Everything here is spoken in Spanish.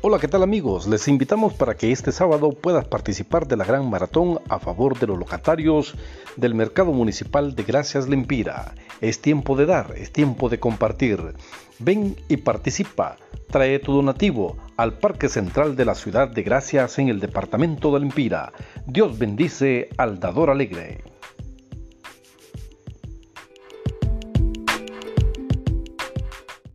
Hola, ¿qué tal amigos? Les invitamos para que este sábado puedas participar de la gran maratón a favor de los locatarios del Mercado Municipal de Gracias Lempira. Es tiempo de dar, es tiempo de compartir. Ven y participa. Trae tu donativo al Parque Central de la Ciudad de Gracias en el departamento de Lempira. Dios bendice al dador alegre.